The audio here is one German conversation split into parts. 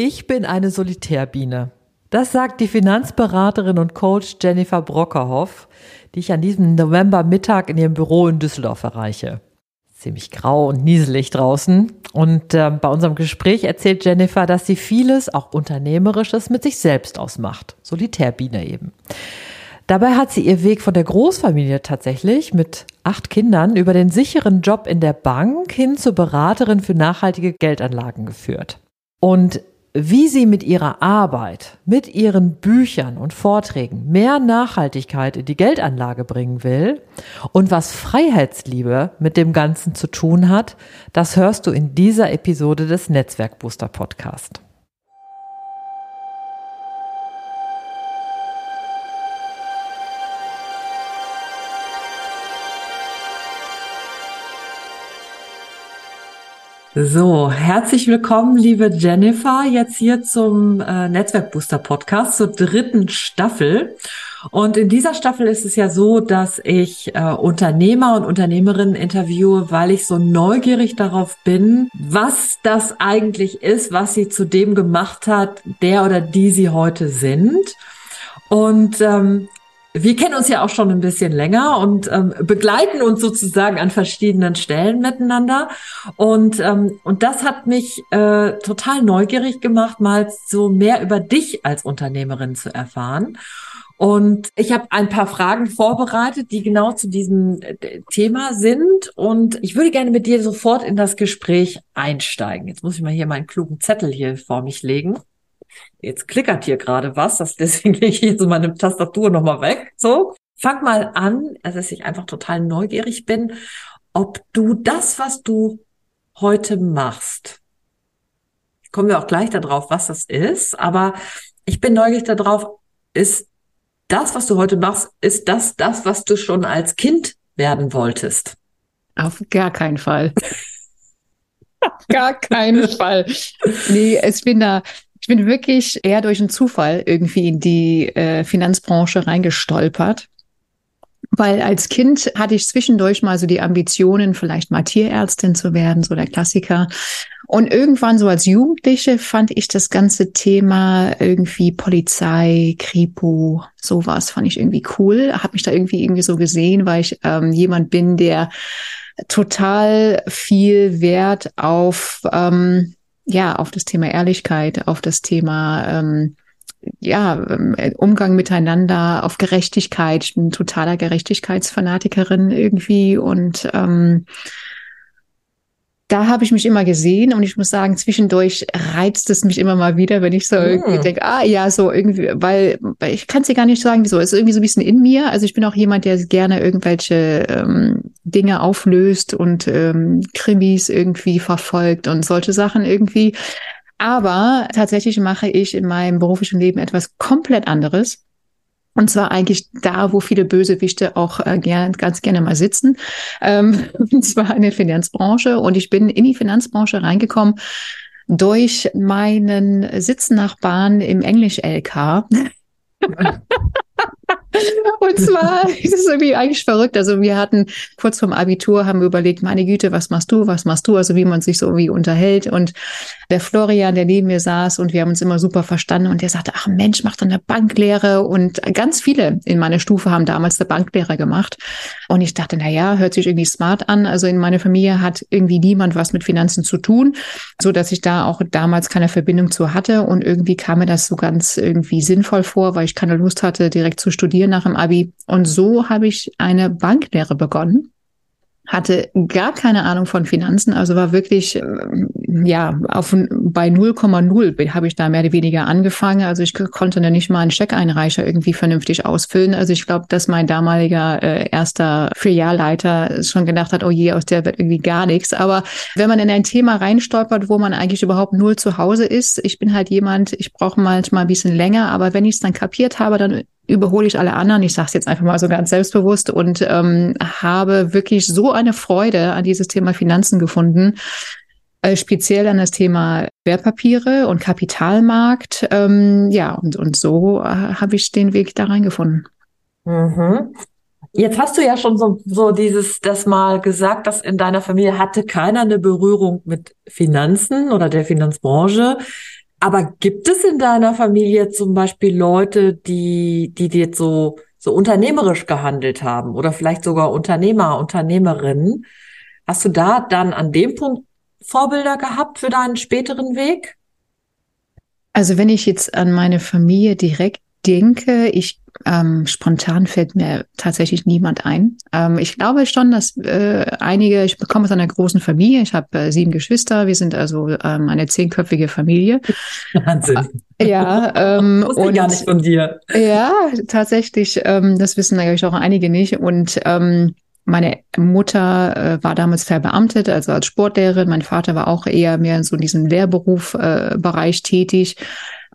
Ich bin eine Solitärbiene. Das sagt die Finanzberaterin und Coach Jennifer Brockerhoff, die ich an diesem Novembermittag in ihrem Büro in Düsseldorf erreiche. Ziemlich grau und nieselig draußen. Und äh, bei unserem Gespräch erzählt Jennifer, dass sie vieles, auch Unternehmerisches, mit sich selbst ausmacht. Solitärbiene eben. Dabei hat sie ihr Weg von der Großfamilie tatsächlich mit acht Kindern über den sicheren Job in der Bank hin zur Beraterin für nachhaltige Geldanlagen geführt. Und wie sie mit ihrer Arbeit, mit ihren Büchern und Vorträgen mehr Nachhaltigkeit in die Geldanlage bringen will und was Freiheitsliebe mit dem Ganzen zu tun hat, das hörst du in dieser Episode des Netzwerkbooster Podcast. So, herzlich willkommen, liebe Jennifer, jetzt hier zum äh, Netzwerkbooster Podcast zur dritten Staffel. Und in dieser Staffel ist es ja so, dass ich äh, Unternehmer und Unternehmerinnen interviewe, weil ich so neugierig darauf bin, was das eigentlich ist, was sie zu dem gemacht hat, der oder die sie heute sind. Und ähm, wir kennen uns ja auch schon ein bisschen länger und ähm, begleiten uns sozusagen an verschiedenen Stellen miteinander. Und, ähm, und das hat mich äh, total neugierig gemacht, mal so mehr über dich als Unternehmerin zu erfahren. Und ich habe ein paar Fragen vorbereitet, die genau zu diesem äh, Thema sind. Und ich würde gerne mit dir sofort in das Gespräch einsteigen. Jetzt muss ich mal hier meinen klugen Zettel hier vor mich legen jetzt klickert hier gerade was, das deswegen lege ich jetzt meine Tastatur nochmal weg. So, fang mal an, also dass ich einfach total neugierig bin, ob du das, was du heute machst, kommen wir auch gleich darauf, was das ist, aber ich bin neugierig darauf, ist das, was du heute machst, ist das das, was du schon als Kind werden wolltest? Auf gar keinen Fall. gar keinen Fall. Nee, ich bin da, ich bin wirklich eher durch einen Zufall irgendwie in die äh, Finanzbranche reingestolpert. Weil als Kind hatte ich zwischendurch mal so die Ambitionen, vielleicht mal Tierärztin zu werden, so der Klassiker. Und irgendwann so als Jugendliche fand ich das ganze Thema irgendwie Polizei, Kripo, sowas fand ich irgendwie cool. Habe mich da irgendwie irgendwie so gesehen, weil ich ähm, jemand bin, der total viel Wert auf ähm, ja, auf das Thema Ehrlichkeit, auf das Thema ähm, ja, ähm, Umgang miteinander, auf Gerechtigkeit. Ich bin totaler Gerechtigkeitsfanatikerin irgendwie und ähm, da habe ich mich immer gesehen und ich muss sagen, zwischendurch reizt es mich immer mal wieder, wenn ich so irgendwie hm. denke, ah ja, so irgendwie, weil, weil ich kann es dir gar nicht sagen, wieso. Es ist irgendwie so ein bisschen in mir. Also ich bin auch jemand, der gerne irgendwelche ähm, Dinge auflöst und ähm, Krimis irgendwie verfolgt und solche Sachen irgendwie. Aber tatsächlich mache ich in meinem beruflichen Leben etwas komplett anderes. Und zwar eigentlich da, wo viele Bösewichte auch äh, gern, ganz gerne mal sitzen. Ähm, und zwar in der Finanzbranche. Und ich bin in die Finanzbranche reingekommen durch meinen Sitznachbarn im Englisch-LK. Und zwar ist es irgendwie eigentlich verrückt. Also wir hatten kurz vorm Abitur haben wir überlegt, meine Güte, was machst du, was machst du? Also wie man sich so irgendwie unterhält. Und der Florian, der neben mir saß und wir haben uns immer super verstanden und der sagte, ach Mensch, mach doch eine Banklehre. Und ganz viele in meiner Stufe haben damals eine Banklehre gemacht. Und ich dachte, na ja, hört sich irgendwie smart an. Also in meiner Familie hat irgendwie niemand was mit Finanzen zu tun, so dass ich da auch damals keine Verbindung zu hatte. Und irgendwie kam mir das so ganz irgendwie sinnvoll vor, weil ich keine Lust hatte, direkt zu studieren nach dem Abi. Und so habe ich eine Banklehre begonnen hatte gar keine Ahnung von Finanzen, also war wirklich äh, ja auf bei 0,0 habe ich da mehr oder weniger angefangen. Also ich konnte da nicht mal einen Scheckeinreicher irgendwie vernünftig ausfüllen. Also ich glaube, dass mein damaliger äh, erster Filialleiter schon gedacht hat, oh je, aus der wird irgendwie gar nichts. Aber wenn man in ein Thema reinstolpert, wo man eigentlich überhaupt null zu Hause ist, ich bin halt jemand, ich brauche manchmal ein bisschen länger, aber wenn ich es dann kapiert habe, dann überhole ich alle anderen. Ich sage es jetzt einfach mal so ganz selbstbewusst und ähm, habe wirklich so eine Freude an dieses Thema Finanzen gefunden, äh, speziell an das Thema Wertpapiere und Kapitalmarkt. Ähm, ja, und, und so äh, habe ich den Weg da reingefunden. Mhm. Jetzt hast du ja schon so, so dieses, das mal gesagt, dass in deiner Familie hatte keiner eine Berührung mit Finanzen oder der Finanzbranche. Aber gibt es in deiner Familie zum Beispiel Leute, die, die dir so, so unternehmerisch gehandelt haben oder vielleicht sogar Unternehmer, Unternehmerinnen? Hast du da dann an dem Punkt Vorbilder gehabt für deinen späteren Weg? Also wenn ich jetzt an meine Familie direkt denke, ich ähm, spontan fällt mir tatsächlich niemand ein. Ähm, ich glaube schon, dass äh, einige, ich bekomme aus einer großen Familie, ich habe äh, sieben Geschwister, wir sind also ähm, eine zehnköpfige Familie. Wahnsinn. Ja, ähm, Wusste und, gar nicht von dir. Ja, tatsächlich, ähm, das wissen natürlich auch einige nicht. Und ähm, meine Mutter äh, war damals verbeamtet, also als Sportlehrerin. Mein Vater war auch eher mehr so in diesem Lehrberufbereich äh, tätig.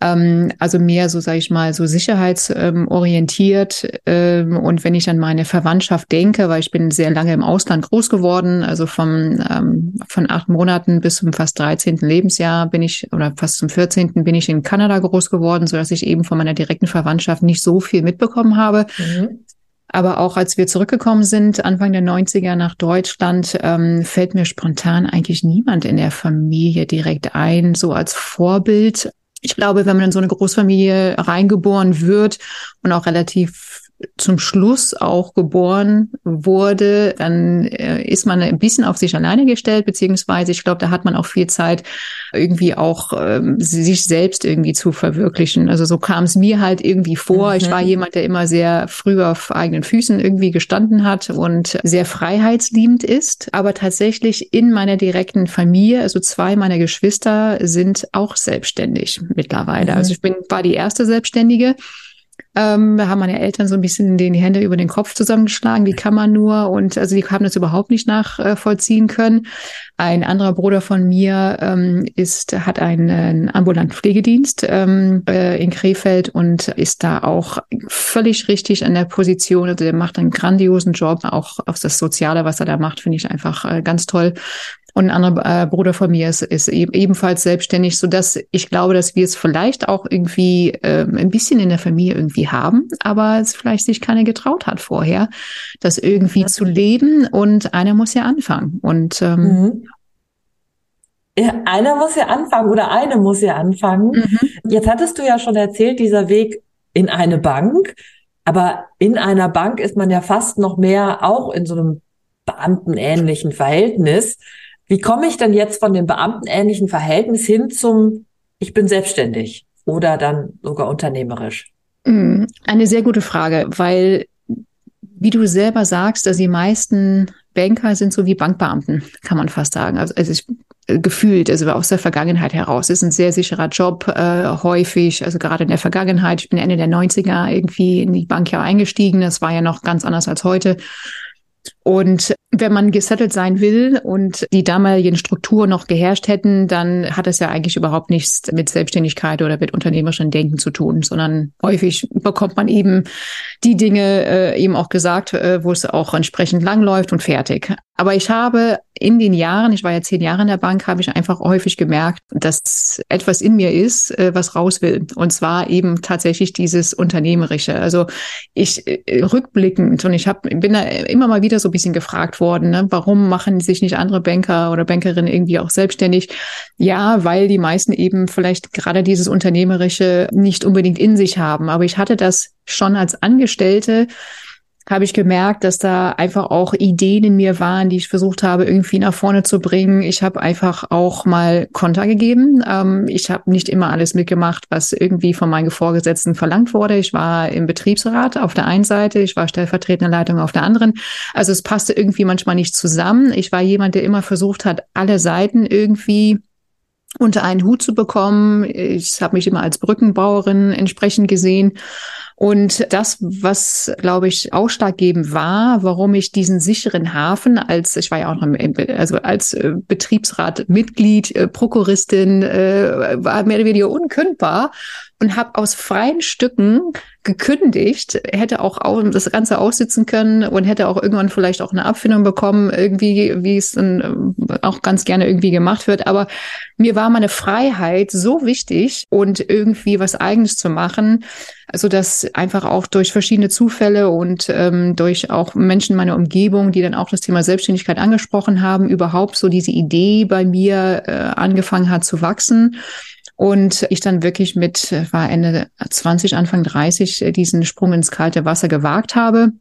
Ähm, also mehr so, sage ich mal, so sicherheitsorientiert. Ähm, und wenn ich an meine Verwandtschaft denke, weil ich bin sehr lange im Ausland groß geworden, also vom, ähm, von acht Monaten bis zum fast 13. Lebensjahr bin ich, oder fast zum 14. bin ich in Kanada groß geworden, so dass ich eben von meiner direkten Verwandtschaft nicht so viel mitbekommen habe. Mhm. Aber auch als wir zurückgekommen sind, Anfang der 90er nach Deutschland, ähm, fällt mir spontan eigentlich niemand in der Familie direkt ein, so als Vorbild. Ich glaube, wenn man in so eine Großfamilie reingeboren wird und auch relativ zum Schluss auch geboren wurde, dann äh, ist man ein bisschen auf sich alleine gestellt, beziehungsweise ich glaube, da hat man auch viel Zeit, irgendwie auch ähm, sich selbst irgendwie zu verwirklichen. Also so kam es mir halt irgendwie vor. Mhm. Ich war mhm. jemand, der immer sehr früh auf eigenen Füßen irgendwie gestanden hat und sehr freiheitsliebend ist. Aber tatsächlich in meiner direkten Familie, also zwei meiner Geschwister sind auch selbstständig mittlerweile. Mhm. Also ich bin, war die erste Selbstständige. Ähm, haben meine Eltern so ein bisschen die Hände über den Kopf zusammengeschlagen. Wie kann man nur? Und also die haben das überhaupt nicht nachvollziehen können. Ein anderer Bruder von mir ähm, ist, hat einen, einen ambulanten Pflegedienst ähm, äh, in Krefeld und ist da auch völlig richtig an der Position. Also der macht einen grandiosen Job. Auch auf das Soziale, was er da macht, finde ich einfach äh, ganz toll. Und ein anderer äh, Bruder von mir ist, ist eben, ebenfalls selbstständig, so dass ich glaube, dass wir es vielleicht auch irgendwie äh, ein bisschen in der Familie irgendwie haben, aber es vielleicht sich keiner getraut hat vorher, das irgendwie ja. zu leben. Und einer muss ja anfangen. Und ähm, mhm. Ja, einer muss ja anfangen oder eine muss ja anfangen. Mhm. Jetzt hattest du ja schon erzählt, dieser Weg in eine Bank. Aber in einer Bank ist man ja fast noch mehr auch in so einem beamtenähnlichen Verhältnis. Wie komme ich denn jetzt von dem beamtenähnlichen Verhältnis hin zum, ich bin selbstständig oder dann sogar unternehmerisch? Mm, eine sehr gute Frage, weil, wie du selber sagst, also die meisten Banker sind so wie Bankbeamten, kann man fast sagen. Also, also ich, äh, gefühlt, also aus der Vergangenheit heraus. Es ist ein sehr sicherer Job, äh, häufig, also gerade in der Vergangenheit. Ich bin Ende der 90er irgendwie in die Bank ja eingestiegen. Das war ja noch ganz anders als heute. Und wenn man gesettelt sein will und die damaligen Strukturen noch geherrscht hätten, dann hat es ja eigentlich überhaupt nichts mit Selbstständigkeit oder mit unternehmerischem Denken zu tun, sondern häufig bekommt man eben die Dinge äh, eben auch gesagt, äh, wo es auch entsprechend lang läuft und fertig. Aber ich habe in den Jahren, ich war ja zehn Jahre in der Bank, habe ich einfach häufig gemerkt, dass etwas in mir ist, äh, was raus will. Und zwar eben tatsächlich dieses Unternehmerische. Also ich äh, rückblickend und ich hab, bin da immer mal wieder so ein bisschen gefragt worden, ne, warum machen sich nicht andere Banker oder Bankerinnen irgendwie auch selbstständig? Ja, weil die meisten eben vielleicht gerade dieses Unternehmerische nicht unbedingt in sich haben. Aber ich hatte das schon als Angestellte habe ich gemerkt, dass da einfach auch Ideen in mir waren, die ich versucht habe, irgendwie nach vorne zu bringen. Ich habe einfach auch mal Konter gegeben. Ähm, ich habe nicht immer alles mitgemacht, was irgendwie von meinen Vorgesetzten verlangt wurde. Ich war im Betriebsrat auf der einen Seite, ich war stellvertretende Leitung auf der anderen. Also es passte irgendwie manchmal nicht zusammen. Ich war jemand, der immer versucht hat, alle Seiten irgendwie unter einen Hut zu bekommen. Ich habe mich immer als Brückenbauerin entsprechend gesehen. Und das, was, glaube ich, ausschlaggebend war, warum ich diesen sicheren Hafen als, ich war ja auch noch im, also als äh, Betriebsratmitglied, äh, Prokuristin, äh, war mehr oder weniger unkündbar und habe aus freien Stücken gekündigt, hätte auch das Ganze aussitzen können und hätte auch irgendwann vielleicht auch eine Abfindung bekommen, irgendwie, wie es dann äh, auch ganz gerne irgendwie gemacht wird. Aber mir war meine Freiheit so wichtig und irgendwie was Eigenes zu machen, also dass einfach auch durch verschiedene Zufälle und ähm, durch auch Menschen meiner Umgebung, die dann auch das Thema Selbstständigkeit angesprochen haben, überhaupt so diese Idee bei mir äh, angefangen hat zu wachsen. Und ich dann wirklich mit, war Ende 20, Anfang 30, diesen Sprung ins kalte Wasser gewagt habe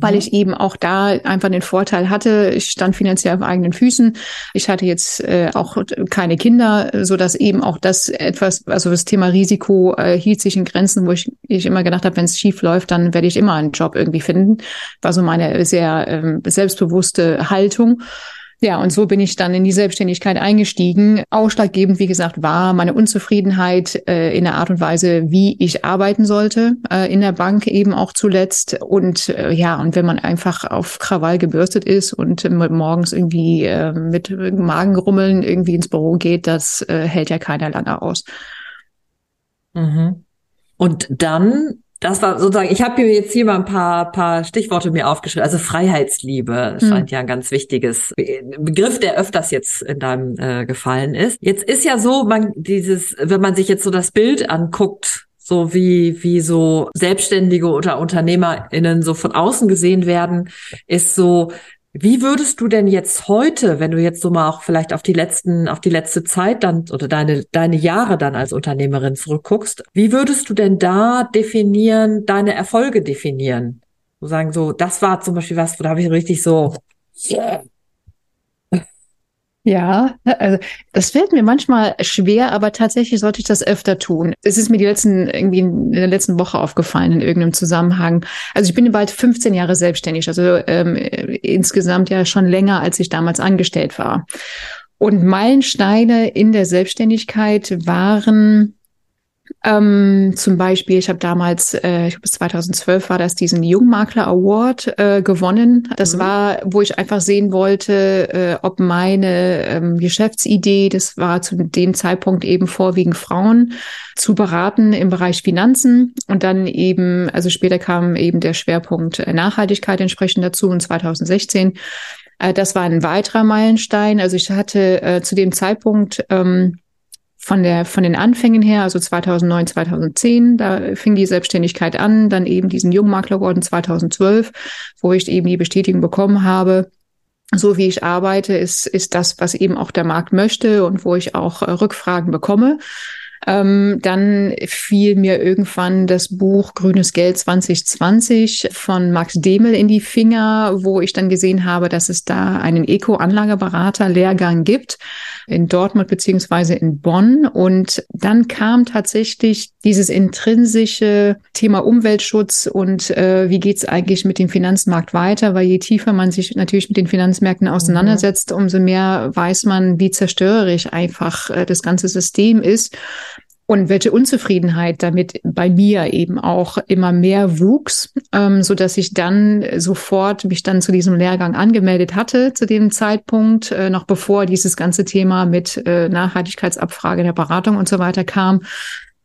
weil mhm. ich eben auch da einfach den Vorteil hatte, ich stand finanziell auf eigenen Füßen. Ich hatte jetzt äh, auch keine Kinder, so dass eben auch das etwas, also das Thema Risiko äh, hielt sich in Grenzen, wo ich, ich immer gedacht habe, wenn es schief läuft, dann werde ich immer einen Job irgendwie finden. War so meine sehr ähm, selbstbewusste Haltung. Ja, und so bin ich dann in die Selbstständigkeit eingestiegen. Ausschlaggebend, wie gesagt, war meine Unzufriedenheit äh, in der Art und Weise, wie ich arbeiten sollte, äh, in der Bank eben auch zuletzt. Und äh, ja, und wenn man einfach auf Krawall gebürstet ist und morgens irgendwie äh, mit Magenrummeln irgendwie ins Büro geht, das äh, hält ja keiner lange aus. Mhm. Und dann das war sozusagen, ich habe mir jetzt hier mal ein paar, paar Stichworte mir aufgeschrieben. Also Freiheitsliebe hm. scheint ja ein ganz wichtiges Begriff, der öfters jetzt in deinem äh, gefallen ist. Jetzt ist ja so, man dieses, wenn man sich jetzt so das Bild anguckt, so wie, wie so Selbstständige oder UnternehmerInnen so von außen gesehen werden, ist so, wie würdest du denn jetzt heute, wenn du jetzt so mal auch vielleicht auf die letzten, auf die letzte Zeit dann oder deine, deine Jahre dann als Unternehmerin zurückguckst, wie würdest du denn da definieren, deine Erfolge definieren? So sagen so, das war zum Beispiel was, da habe ich richtig so, yeah, ja, also das fällt mir manchmal schwer, aber tatsächlich sollte ich das öfter tun. Es ist mir die letzten, irgendwie in der letzten Woche aufgefallen in irgendeinem Zusammenhang. Also ich bin bald 15 Jahre selbstständig, also ähm, insgesamt ja schon länger, als ich damals angestellt war. Und Meilensteine in der Selbstständigkeit waren ähm, zum Beispiel, ich habe damals, äh, ich glaube 2012 war das, diesen Jungmakler Award äh, gewonnen. Das mhm. war, wo ich einfach sehen wollte, äh, ob meine ähm, Geschäftsidee, das war zu dem Zeitpunkt eben vorwiegend Frauen, zu beraten im Bereich Finanzen. Und dann eben, also später kam eben der Schwerpunkt Nachhaltigkeit entsprechend dazu in 2016. Äh, das war ein weiterer Meilenstein. Also ich hatte äh, zu dem Zeitpunkt ähm, von der, von den Anfängen her, also 2009, 2010, da fing die Selbstständigkeit an, dann eben diesen Jungmakler geworden 2012, wo ich eben die Bestätigung bekommen habe, so wie ich arbeite, ist, ist das, was eben auch der Markt möchte und wo ich auch äh, Rückfragen bekomme. Ähm, dann fiel mir irgendwann das Buch Grünes Geld 2020 von Max Demel in die Finger, wo ich dann gesehen habe, dass es da einen Eco-Anlageberater-Lehrgang gibt in Dortmund beziehungsweise in Bonn. Und dann kam tatsächlich dieses intrinsische Thema Umweltschutz und äh, wie geht's eigentlich mit dem Finanzmarkt weiter, weil je tiefer man sich natürlich mit den Finanzmärkten mhm. auseinandersetzt, umso mehr weiß man, wie zerstörerisch einfach äh, das ganze System ist und welche Unzufriedenheit damit bei mir eben auch immer mehr wuchs, ähm, so dass ich dann sofort mich dann zu diesem Lehrgang angemeldet hatte zu dem Zeitpunkt, äh, noch bevor dieses ganze Thema mit äh, Nachhaltigkeitsabfrage der Beratung und so weiter kam.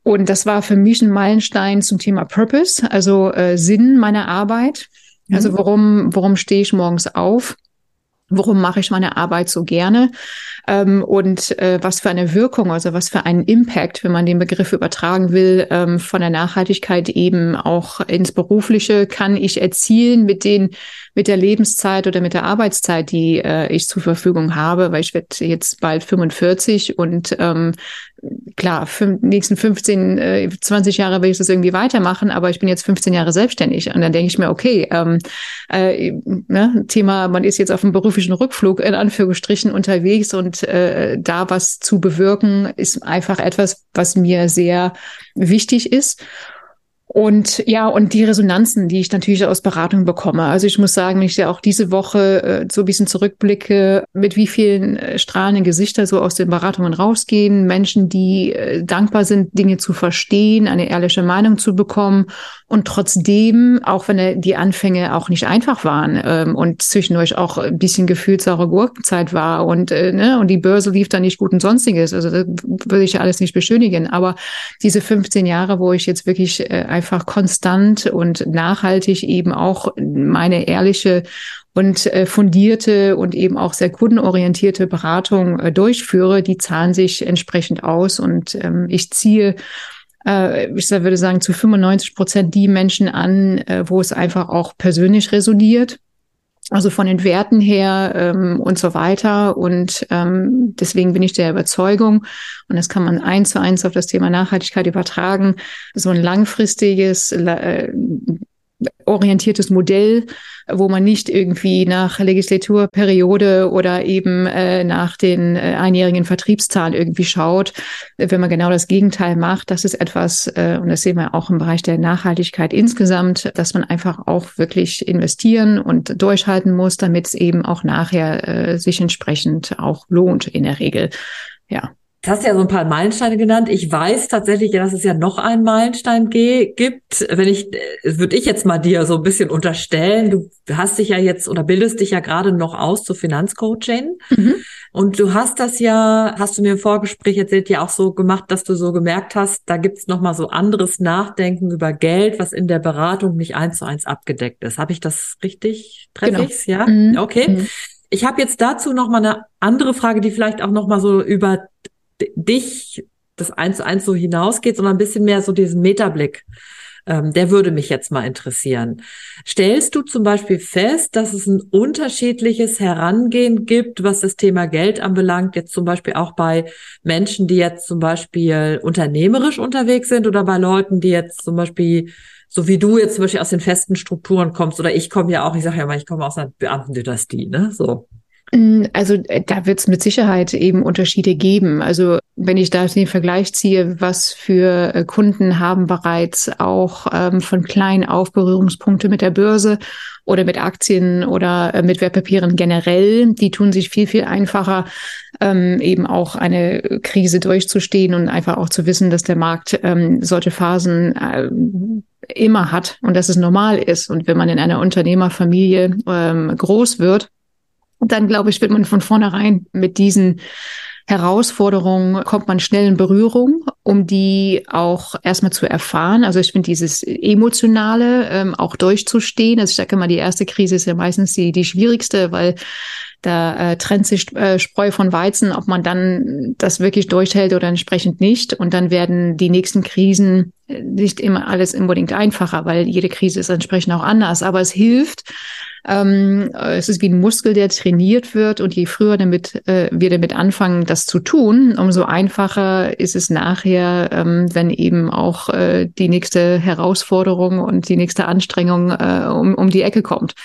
Und das war für mich ein Meilenstein zum Thema Purpose, also äh, Sinn meiner Arbeit. Also mhm. warum, warum stehe ich morgens auf? Warum mache ich meine Arbeit so gerne? ähm, und äh, was für eine Wirkung, also was für einen Impact, wenn man den Begriff übertragen will, ähm, von der Nachhaltigkeit eben auch ins Berufliche kann ich erzielen mit den mit der Lebenszeit oder mit der Arbeitszeit, die äh, ich zur Verfügung habe, weil ich werde jetzt bald 45 und ähm, klar, die nächsten 15, äh, 20 Jahre will ich das irgendwie weitermachen, aber ich bin jetzt 15 Jahre selbstständig und dann denke ich mir, okay, ähm, äh, ne, Thema, man ist jetzt auf dem beruflichen Rückflug in Anführungsstrichen unterwegs und äh, da was zu bewirken, ist einfach etwas, was mir sehr wichtig ist. Und ja, und die Resonanzen, die ich natürlich aus Beratung bekomme. Also ich muss sagen, wenn ich ja auch diese Woche äh, so ein bisschen zurückblicke, mit wie vielen äh, strahlenden Gesichter so aus den Beratungen rausgehen, Menschen, die äh, dankbar sind, Dinge zu verstehen, eine ehrliche Meinung zu bekommen und trotzdem, auch wenn äh, die Anfänge auch nicht einfach waren ähm, und zwischendurch auch ein bisschen gefühlt saure Gurkenzeit war und, äh, ne, und die Börse lief da nicht gut und sonstiges. Also das würde ich ja alles nicht beschönigen. Aber diese 15 Jahre, wo ich jetzt wirklich äh, einfach konstant und nachhaltig eben auch meine ehrliche und äh, fundierte und eben auch sehr kundenorientierte Beratung äh, durchführe, die zahlen sich entsprechend aus und ähm, ich ziehe äh, ich würde sagen, zu 95 Prozent die Menschen an, wo es einfach auch persönlich resoniert Also von den Werten her ähm, und so weiter. Und ähm, deswegen bin ich der Überzeugung, und das kann man eins zu eins auf das Thema Nachhaltigkeit übertragen, so ein langfristiges, äh, orientiertes Modell, wo man nicht irgendwie nach Legislaturperiode oder eben äh, nach den äh, einjährigen Vertriebszahlen irgendwie schaut. Wenn man genau das Gegenteil macht, das ist etwas, äh, und das sehen wir auch im Bereich der Nachhaltigkeit insgesamt, dass man einfach auch wirklich investieren und durchhalten muss, damit es eben auch nachher äh, sich entsprechend auch lohnt in der Regel. Ja. Du hast ja so ein paar Meilensteine genannt. Ich weiß tatsächlich, dass es ja noch einen Meilenstein gibt. Wenn ich, äh, würde ich jetzt mal dir so ein bisschen unterstellen, du hast dich ja jetzt oder bildest dich ja gerade noch aus zur Finanzcoaching. Mhm. Und du hast das ja, hast du mir im Vorgespräch erzählt, ja auch so gemacht, dass du so gemerkt hast, da gibt's noch mal so anderes Nachdenken über Geld, was in der Beratung nicht eins zu eins abgedeckt ist. Habe ich das richtig? Treffe genau. ich's? Ja? Mhm. Okay. Mhm. Ich habe jetzt dazu noch mal eine andere Frage, die vielleicht auch noch mal so über dich das eins zu eins so hinausgeht, sondern ein bisschen mehr so diesen Metablick. Ähm, der würde mich jetzt mal interessieren. Stellst du zum Beispiel fest, dass es ein unterschiedliches Herangehen gibt, was das Thema Geld anbelangt, jetzt zum Beispiel auch bei Menschen, die jetzt zum Beispiel unternehmerisch unterwegs sind oder bei Leuten, die jetzt zum Beispiel so wie du jetzt zum Beispiel aus den festen Strukturen kommst, oder ich komme ja auch, ich sage ja mal, ich komme aus einer Beamtendynastie, ne? So. Mm, also äh, da wird es mit Sicherheit eben Unterschiede geben. Also wenn ich da den Vergleich ziehe, was für äh, Kunden haben bereits auch ähm, von klein auf Berührungspunkte mit der Börse oder mit Aktien oder äh, mit Wertpapieren generell, die tun sich viel, viel einfacher, ähm, eben auch eine Krise durchzustehen und einfach auch zu wissen, dass der Markt ähm, solche Phasen äh, immer hat und dass es normal ist. Und wenn man in einer Unternehmerfamilie ähm, groß wird, dann glaube ich, wird man von vornherein mit diesen Herausforderungen kommt man schnell in Berührung, um die auch erstmal zu erfahren. Also ich finde dieses Emotionale ähm, auch durchzustehen. Also ich sage immer, die erste Krise ist ja meistens die, die schwierigste, weil da äh, trennt sich äh, Spreu von Weizen, ob man dann das wirklich durchhält oder entsprechend nicht. Und dann werden die nächsten Krisen äh, nicht immer alles unbedingt einfacher, weil jede Krise ist entsprechend auch anders. Aber es hilft, ähm, es ist wie ein Muskel, der trainiert wird und je früher damit, äh, wir damit anfangen, das zu tun, umso einfacher ist es nachher, ähm, wenn eben auch äh, die nächste Herausforderung und die nächste Anstrengung äh, um, um die Ecke kommt.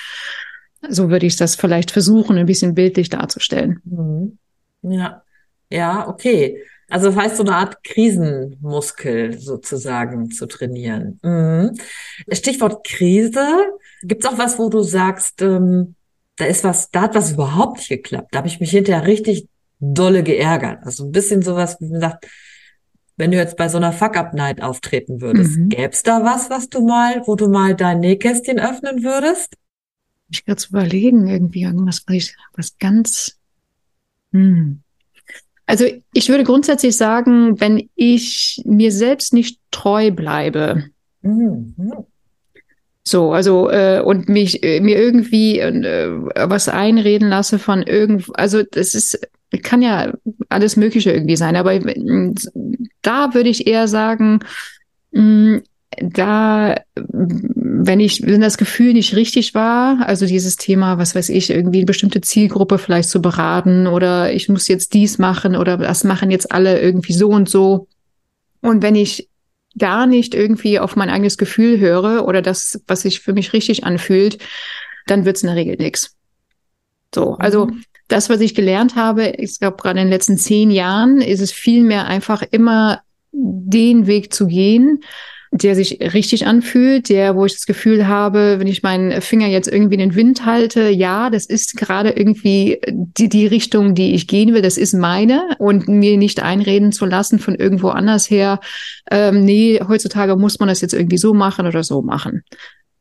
So würde ich das vielleicht versuchen, ein bisschen bildlich darzustellen. Mhm. Ja, ja, okay. Also das heißt, so eine Art Krisenmuskel sozusagen zu trainieren. Mhm. Stichwort Krise. Gibt es auch was, wo du sagst, ähm, da ist was, da hat was überhaupt nicht geklappt. Da habe ich mich hinterher richtig dolle geärgert. Also ein bisschen sowas, wie man sagt, wenn du jetzt bei so einer Fuck-Up-Night auftreten würdest, mhm. gäbe es da was, was du mal, wo du mal dein Nähkästchen öffnen würdest? Ich gerade zu überlegen, irgendwie irgendwas, was ganz, hm. Also ich würde grundsätzlich sagen, wenn ich mir selbst nicht treu bleibe, mhm. so, also äh, und mich äh, mir irgendwie äh, was einreden lasse von irgend, also das ist kann ja alles Mögliche irgendwie sein, aber da würde ich eher sagen, mh, da, wenn ich, wenn das Gefühl nicht richtig war, also dieses Thema, was weiß ich, irgendwie eine bestimmte Zielgruppe vielleicht zu beraten oder ich muss jetzt dies machen oder das machen jetzt alle irgendwie so und so. Und wenn ich gar nicht irgendwie auf mein eigenes Gefühl höre oder das, was sich für mich richtig anfühlt, dann wird's in der Regel nix. So, also mhm. das, was ich gelernt habe, ich glaube gerade in den letzten zehn Jahren, ist es viel mehr einfach immer den Weg zu gehen, der sich richtig anfühlt, der, wo ich das Gefühl habe, wenn ich meinen Finger jetzt irgendwie in den Wind halte, ja, das ist gerade irgendwie die, die Richtung, die ich gehen will, das ist meine und mir nicht einreden zu lassen von irgendwo anders her, ähm, nee, heutzutage muss man das jetzt irgendwie so machen oder so machen.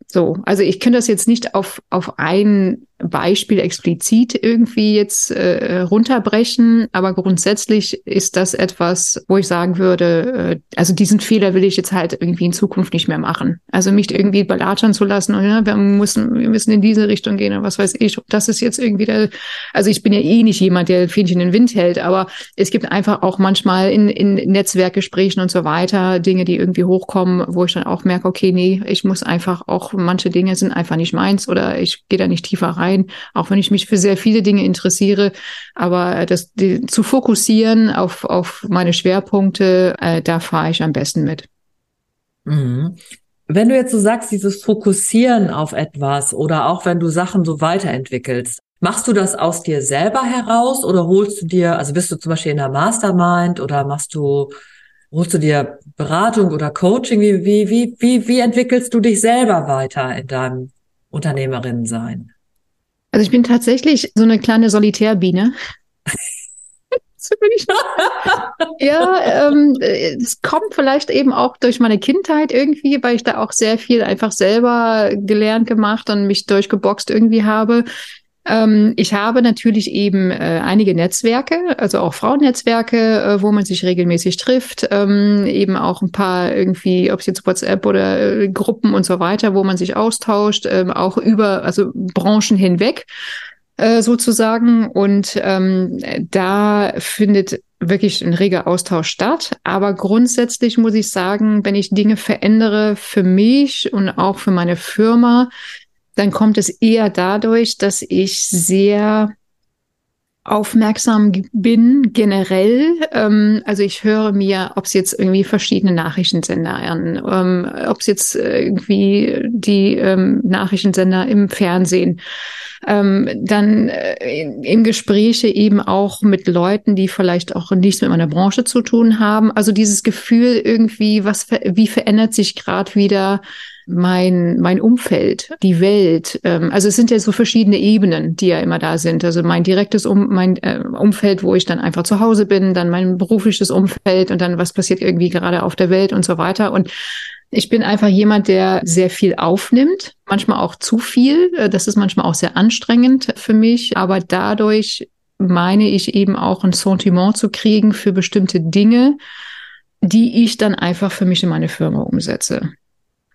So, also ich kann das jetzt nicht auf, auf ein Beispiel explizit irgendwie jetzt äh, runterbrechen, aber grundsätzlich ist das etwas, wo ich sagen würde, äh, also diesen Fehler will ich jetzt halt irgendwie in Zukunft nicht mehr machen. Also mich irgendwie belatschern zu lassen und ja, wir müssen, wir müssen in diese Richtung gehen und was weiß ich. Das ist jetzt irgendwie der, also ich bin ja eh nicht jemand, der Fähnchen in den Wind hält, aber es gibt einfach auch manchmal in, in Netzwerkgesprächen und so weiter Dinge, die irgendwie hochkommen, wo ich dann auch merke, okay, nee, ich muss einfach auch, manche Dinge sind einfach nicht meins oder ich gehe da nicht tiefer rein sein, auch wenn ich mich für sehr viele Dinge interessiere. Aber das die, zu fokussieren auf, auf meine Schwerpunkte, äh, da fahre ich am besten mit. Mhm. Wenn du jetzt so sagst, dieses Fokussieren auf etwas oder auch wenn du Sachen so weiterentwickelst, machst du das aus dir selber heraus oder holst du dir, also bist du zum Beispiel in der Mastermind oder machst du, holst du dir Beratung oder Coaching? Wie, wie, wie, wie, wie entwickelst du dich selber weiter in deinem Unternehmerinnensein? Also ich bin tatsächlich so eine kleine Solitärbiene. ja, ähm, es kommt vielleicht eben auch durch meine Kindheit irgendwie, weil ich da auch sehr viel einfach selber gelernt gemacht und mich durchgeboxt irgendwie habe. Ähm, ich habe natürlich eben äh, einige Netzwerke, also auch Frauennetzwerke, äh, wo man sich regelmäßig trifft, ähm, eben auch ein paar irgendwie, ob es jetzt WhatsApp oder äh, Gruppen und so weiter, wo man sich austauscht, ähm, auch über, also Branchen hinweg äh, sozusagen. Und ähm, da findet wirklich ein reger Austausch statt. Aber grundsätzlich muss ich sagen, wenn ich Dinge verändere für mich und auch für meine Firma, dann kommt es eher dadurch, dass ich sehr aufmerksam bin generell. Ähm, also ich höre mir, ob es jetzt irgendwie verschiedene Nachrichtensender an, ähm, ob es jetzt irgendwie die ähm, Nachrichtensender im Fernsehen, ähm, dann äh, im Gespräche eben auch mit Leuten, die vielleicht auch nichts mit meiner Branche zu tun haben. Also dieses Gefühl irgendwie, was wie verändert sich gerade wieder mein, mein Umfeld, die Welt. Ähm, also es sind ja so verschiedene Ebenen, die ja immer da sind. Also mein direktes um, mein äh, Umfeld, wo ich dann einfach zu Hause bin, dann mein berufliches Umfeld und dann was passiert irgendwie gerade auf der Welt und so weiter. Und ich bin einfach jemand, der sehr viel aufnimmt, manchmal auch zu viel. Äh, das ist manchmal auch sehr anstrengend für mich, aber dadurch meine ich eben auch ein Sentiment zu kriegen für bestimmte Dinge, die ich dann einfach für mich in meine Firma umsetze.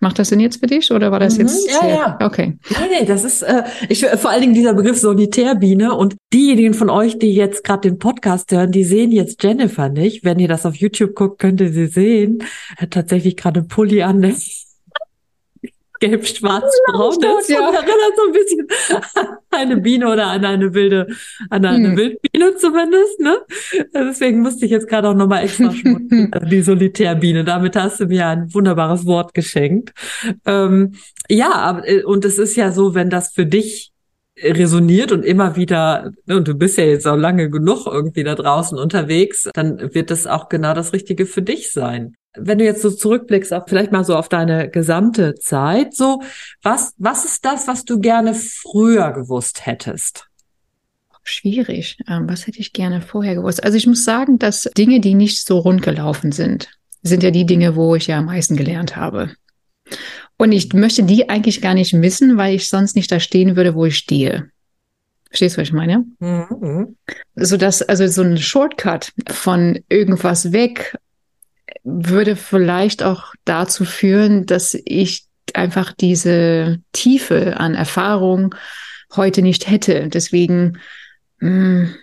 Macht das denn jetzt für dich oder war das mhm, jetzt? Ja, ja. Okay. Nee, nee, das ist äh, ich vor allen Dingen dieser Begriff Solitärbiene und diejenigen von euch, die jetzt gerade den Podcast hören, die sehen jetzt Jennifer nicht. Wenn ihr das auf YouTube guckt, könnt ihr sie sehen. Hat tatsächlich gerade Pulli an. Ne? Gelb, schwarz, braun ist. Ja. Und erinnert so ein bisschen an eine Biene oder an eine wilde, an eine hm. Wildbiene zumindest, ne? Deswegen musste ich jetzt gerade auch nochmal extra schmutzen. Also die Solitärbiene. Damit hast du mir ein wunderbares Wort geschenkt. Ähm, ja, äh, und es ist ja so, wenn das für dich resoniert und immer wieder, ne, und du bist ja jetzt auch lange genug irgendwie da draußen unterwegs, dann wird das auch genau das Richtige für dich sein. Wenn du jetzt so zurückblickst, auch vielleicht mal so auf deine gesamte Zeit, so, was, was ist das, was du gerne früher gewusst hättest? Schwierig. Ähm, was hätte ich gerne vorher gewusst? Also ich muss sagen, dass Dinge, die nicht so rund gelaufen sind, sind ja die Dinge, wo ich ja am meisten gelernt habe. Und ich möchte die eigentlich gar nicht missen, weil ich sonst nicht da stehen würde, wo ich stehe. Verstehst du, was ich meine? Mhm. So dass, also so ein Shortcut von irgendwas weg würde vielleicht auch dazu führen, dass ich einfach diese Tiefe an Erfahrung heute nicht hätte. Deswegen mh, hm,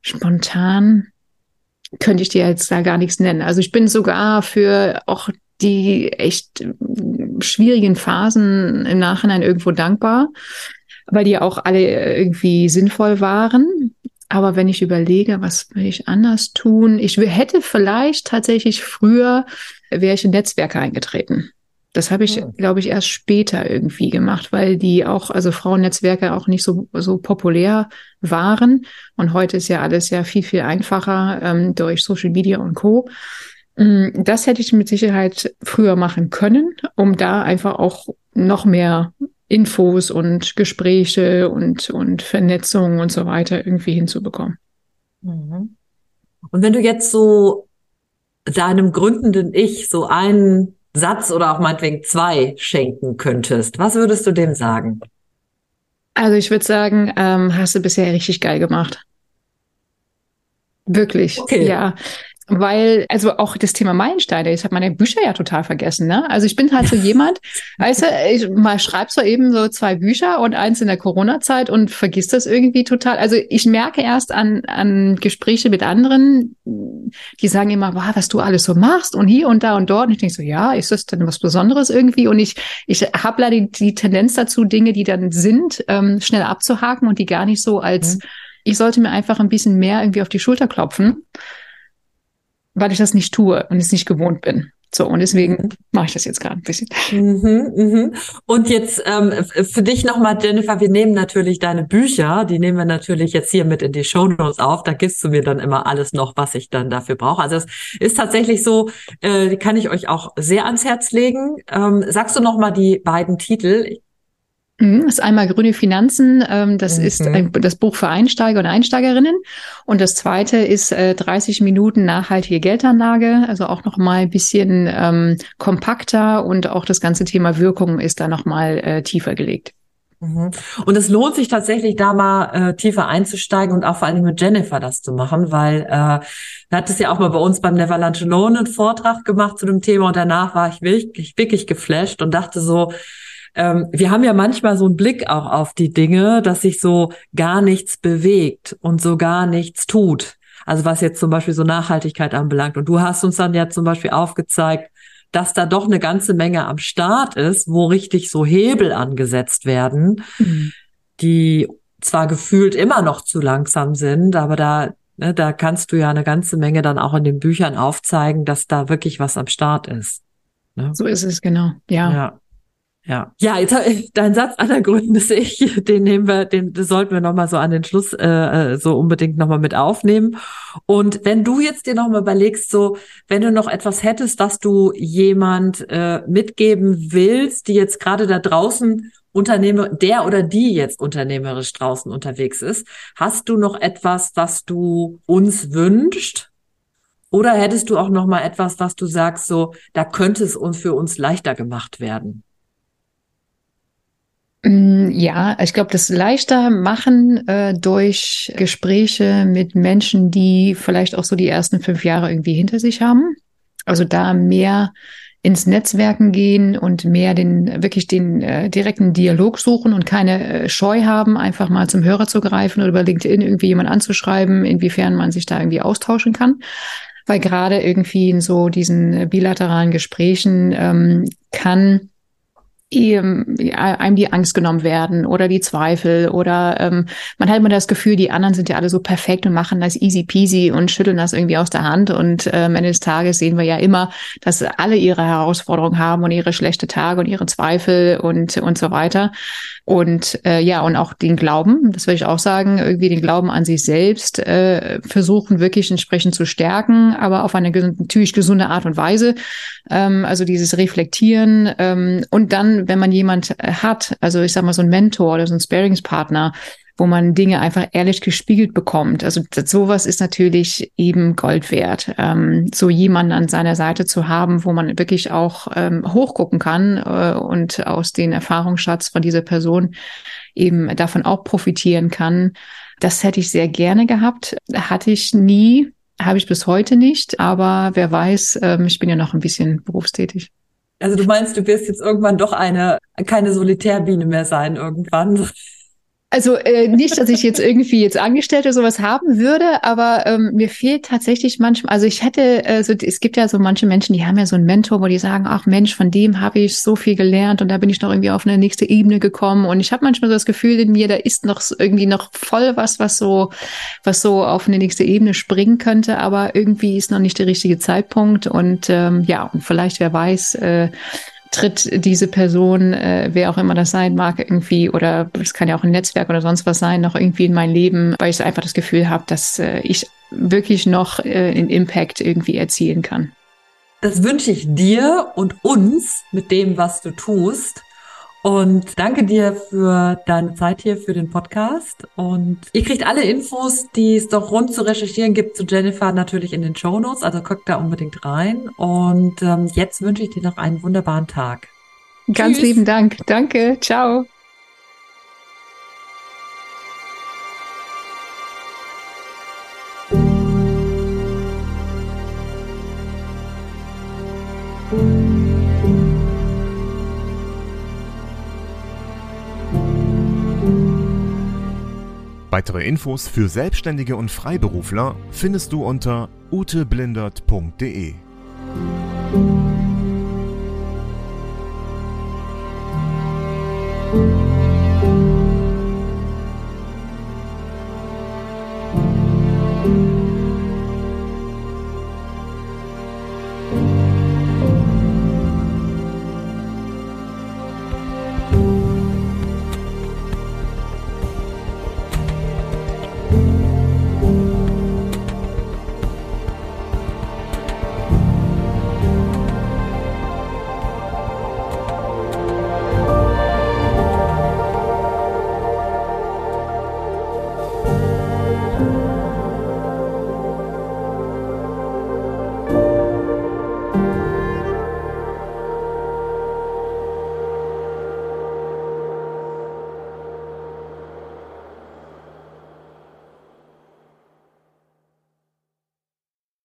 spontan könnte ich dir jetzt da gar nichts nennen. Also ich bin sogar für auch die echt schwierigen Phasen im Nachhinein irgendwo dankbar, weil die auch alle irgendwie sinnvoll waren. Aber wenn ich überlege, was will ich anders tun? Ich hätte vielleicht tatsächlich früher, wäre ich in Netzwerke eingetreten. Das habe ich, ja. glaube ich, erst später irgendwie gemacht, weil die auch, also Frauennetzwerke auch nicht so, so populär waren. Und heute ist ja alles ja viel, viel einfacher ähm, durch Social Media und Co. Mm, das hätte ich mit Sicherheit früher machen können, um da einfach auch noch mehr Infos und Gespräche und, und Vernetzung und so weiter irgendwie hinzubekommen. Mhm. Und wenn du jetzt so deinem gründenden Ich so einen Satz oder auch meinetwegen zwei schenken könntest, was würdest du dem sagen? Also ich würde sagen, ähm, hast du bisher richtig geil gemacht. Wirklich. Okay. Ja. Weil, also auch das Thema Meilensteine, ich habe meine Bücher ja total vergessen, ne? Also ich bin halt so jemand, weißt du, ich mal schreibst so eben so zwei Bücher und eins in der Corona-Zeit und vergisst das irgendwie total. Also ich merke erst an, an Gespräche mit anderen, die sagen immer, wow, was du alles so machst und hier und da und dort. Und ich denke so, ja, ist das denn was Besonderes irgendwie? Und ich, ich habe leider die, die, Tendenz dazu, Dinge, die dann sind, ähm, schnell abzuhaken und die gar nicht so als, mhm. ich sollte mir einfach ein bisschen mehr irgendwie auf die Schulter klopfen weil ich das nicht tue und es nicht gewohnt bin. So, und deswegen mhm. mache ich das jetzt gerade ein bisschen. Mhm, mhm. Und jetzt ähm, für dich nochmal, Jennifer, wir nehmen natürlich deine Bücher, die nehmen wir natürlich jetzt hier mit in die Show Notes auf. Da gibst du mir dann immer alles noch, was ich dann dafür brauche. Also es ist tatsächlich so, äh, kann ich euch auch sehr ans Herz legen. Ähm, sagst du nochmal die beiden Titel? Mhm, das ist einmal Grüne Finanzen, ähm, das mhm. ist ein, das Buch für Einsteiger und Einsteigerinnen. Und das zweite ist äh, 30 Minuten nachhaltige Geldanlage, also auch nochmal ein bisschen ähm, kompakter und auch das ganze Thema Wirkung ist da nochmal äh, tiefer gelegt. Mhm. Und es lohnt sich tatsächlich, da mal äh, tiefer einzusteigen und auch vor allem mit Jennifer das zu machen, weil äh, da hat es ja auch mal bei uns beim Never Lunch Alone einen Vortrag gemacht zu dem Thema und danach war ich wirklich, wirklich geflasht und dachte so, ähm, wir haben ja manchmal so einen Blick auch auf die Dinge, dass sich so gar nichts bewegt und so gar nichts tut. Also was jetzt zum Beispiel so Nachhaltigkeit anbelangt. Und du hast uns dann ja zum Beispiel aufgezeigt, dass da doch eine ganze Menge am Start ist, wo richtig so Hebel angesetzt werden, mhm. die zwar gefühlt immer noch zu langsam sind, aber da, ne, da kannst du ja eine ganze Menge dann auch in den Büchern aufzeigen, dass da wirklich was am Start ist. Ne? So ist es, genau. Ja. ja. Ja, ja, jetzt dein Satz aller Gründe sehe ich, den nehmen wir, den sollten wir nochmal so an den Schluss äh, äh so unbedingt nochmal mit aufnehmen. Und wenn du jetzt dir nochmal überlegst, so wenn du noch etwas hättest, was du jemand äh, mitgeben willst, die jetzt gerade da draußen Unternehmer, der oder die jetzt unternehmerisch draußen unterwegs ist, hast du noch etwas, was du uns wünscht? Oder hättest du auch noch mal etwas, was du sagst, so da könnte es uns für uns leichter gemacht werden? Mm, ja, ich glaube, das leichter machen äh, durch Gespräche mit Menschen, die vielleicht auch so die ersten fünf Jahre irgendwie hinter sich haben. Also da mehr ins Netzwerken gehen und mehr den wirklich den äh, direkten Dialog suchen und keine äh, Scheu haben, einfach mal zum Hörer zu greifen oder über LinkedIn irgendwie jemand anzuschreiben, inwiefern man sich da irgendwie austauschen kann. Weil gerade irgendwie in so diesen bilateralen Gesprächen ähm, kann einem die Angst genommen werden oder die Zweifel oder ähm, man hat immer das Gefühl, die anderen sind ja alle so perfekt und machen das easy peasy und schütteln das irgendwie aus der Hand. Und äh, am Ende des Tages sehen wir ja immer, dass alle ihre Herausforderungen haben und ihre schlechte Tage und ihre Zweifel und und so weiter. Und äh, ja und auch den Glauben, das würde ich auch sagen, irgendwie den Glauben an sich selbst äh, versuchen wirklich entsprechend zu stärken, aber auf eine natürlich gesunde Art und Weise, ähm, also dieses Reflektieren ähm, und dann wenn man jemand äh, hat, also ich sag mal so ein Mentor oder so ein Sparingspartner, wo man Dinge einfach ehrlich gespiegelt bekommt. Also sowas ist natürlich eben Gold wert, ähm, so jemanden an seiner Seite zu haben, wo man wirklich auch ähm, hochgucken kann äh, und aus den Erfahrungsschatz von dieser Person eben davon auch profitieren kann. Das hätte ich sehr gerne gehabt, hatte ich nie, habe ich bis heute nicht, aber wer weiß, ähm, ich bin ja noch ein bisschen berufstätig. Also du meinst, du wirst jetzt irgendwann doch eine, keine Solitärbiene mehr sein irgendwann. Also äh, nicht, dass ich jetzt irgendwie jetzt Angestellte sowas haben würde, aber ähm, mir fehlt tatsächlich manchmal, also ich hätte, äh, so, es gibt ja so manche Menschen, die haben ja so einen Mentor, wo die sagen, ach Mensch, von dem habe ich so viel gelernt und da bin ich noch irgendwie auf eine nächste Ebene gekommen. Und ich habe manchmal so das Gefühl in mir, da ist noch irgendwie noch voll was, was so, was so auf eine nächste Ebene springen könnte, aber irgendwie ist noch nicht der richtige Zeitpunkt. Und ähm, ja, und vielleicht wer weiß, äh, tritt diese Person, äh, wer auch immer das sein mag, irgendwie, oder es kann ja auch ein Netzwerk oder sonst was sein, noch irgendwie in mein Leben, weil ich einfach das Gefühl habe, dass äh, ich wirklich noch äh, einen Impact irgendwie erzielen kann. Das wünsche ich dir und uns mit dem, was du tust. Und danke dir für deine Zeit hier für den Podcast. Und ihr kriegt alle Infos, die es doch rund zu recherchieren gibt zu Jennifer natürlich in den Show Notes. Also guckt da unbedingt rein. Und ähm, jetzt wünsche ich dir noch einen wunderbaren Tag. Ganz Tschüss. lieben Dank. Danke. Ciao. Weitere Infos für Selbstständige und Freiberufler findest du unter uteblindert.de.